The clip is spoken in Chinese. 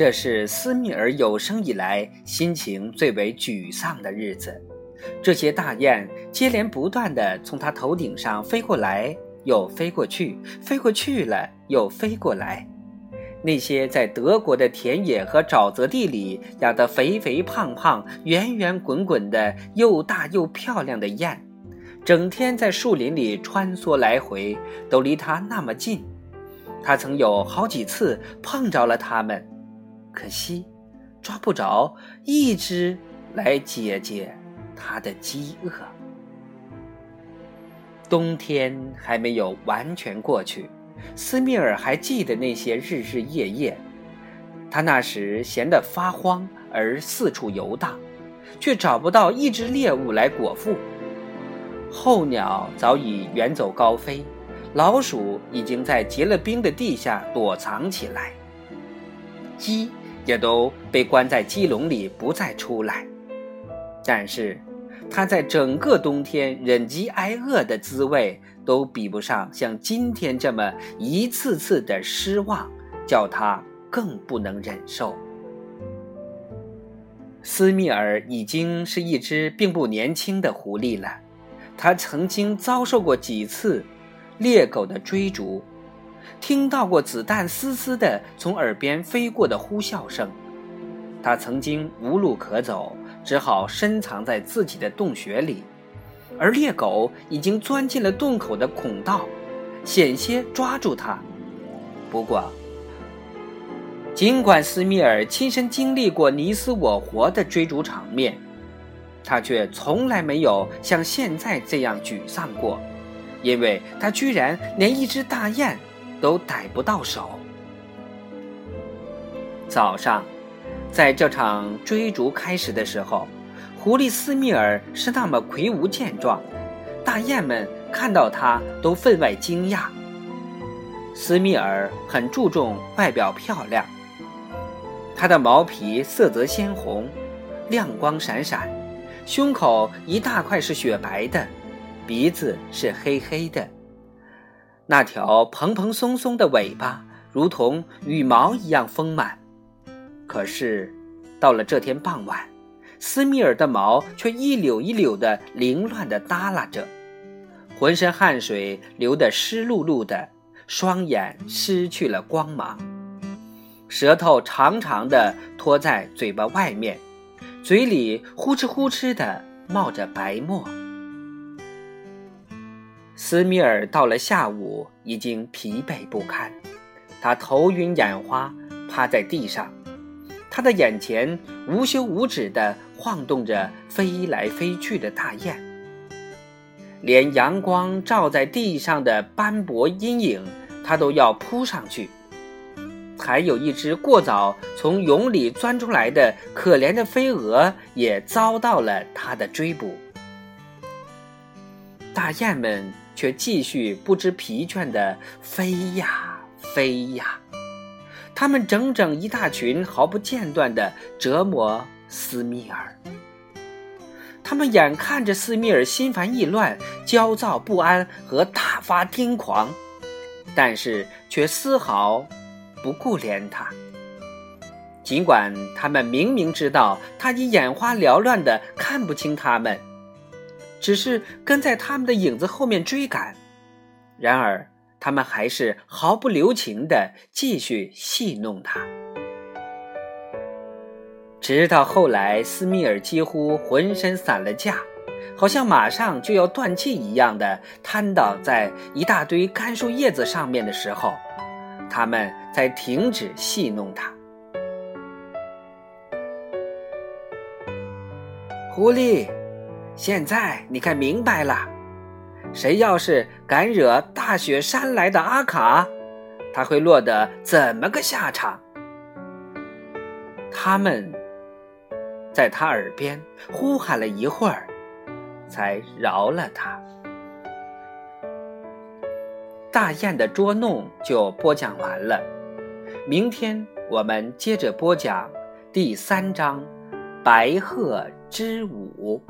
这是斯密尔有生以来心情最为沮丧的日子。这些大雁接连不断地从他头顶上飞过来，又飞过去，飞过去了又飞过来。那些在德国的田野和沼泽地里养得肥肥胖胖、圆圆滚滚的、又大又漂亮的雁，整天在树林里穿梭来回，都离他那么近。他曾有好几次碰着了它们，可惜抓不着一只来解解他的饥饿。冬天还没有完全过去。斯密尔还记得那些日日夜夜，他那时闲得发慌而四处游荡，却找不到一只猎物来果腹。候鸟早已远走高飞，老鼠已经在结了冰的地下躲藏起来，鸡也都被关在鸡笼里不再出来。但是，他在整个冬天忍饥挨饿的滋味。都比不上像今天这么一次次的失望，叫他更不能忍受。斯密尔已经是一只并不年轻的狐狸了，他曾经遭受过几次猎狗的追逐，听到过子弹嘶嘶的从耳边飞过的呼啸声，他曾经无路可走，只好深藏在自己的洞穴里。而猎狗已经钻进了洞口的孔道，险些抓住他。不过，尽管斯密尔亲身经历过你死我活的追逐场面，他却从来没有像现在这样沮丧过，因为他居然连一只大雁都逮不到手。早上，在这场追逐开始的时候。狐狸斯密尔是那么魁梧健壮，大雁们看到它都分外惊讶。斯密尔很注重外表漂亮，它的毛皮色泽鲜红，亮光闪闪，胸口一大块是雪白的，鼻子是黑黑的，那条蓬蓬松松的尾巴如同羽毛一样丰满。可是，到了这天傍晚。斯密尔的毛却一绺一绺的凌乱地耷拉着，浑身汗水流得湿漉漉的，双眼失去了光芒，舌头长长的拖在嘴巴外面，嘴里呼哧呼哧的冒着白沫。斯米尔到了下午已经疲惫不堪，他头晕眼花，趴在地上。他的眼前无休无止地晃动着飞来飞去的大雁，连阳光照在地上的斑驳阴影，他都要扑上去。还有一只过早从蛹里钻出来的可怜的飞蛾，也遭到了他的追捕。大雁们却继续不知疲倦地飞呀飞呀。他们整整一大群，毫不间断地折磨斯密尔。他们眼看着斯密尔心烦意乱、焦躁不安和大发癫狂，但是却丝毫不顾怜他。尽管他们明明知道他已眼花缭乱的看不清他们，只是跟在他们的影子后面追赶。然而。他们还是毫不留情地继续戏弄他，直到后来，斯密尔几乎浑身散了架，好像马上就要断气一样的瘫倒在一大堆干树叶子上面的时候，他们才停止戏弄他。狐狸，现在你该明白了。谁要是敢惹大雪山来的阿卡，他会落得怎么个下场？他们在他耳边呼喊了一会儿，才饶了他。大雁的捉弄就播讲完了，明天我们接着播讲第三章《白鹤之舞》。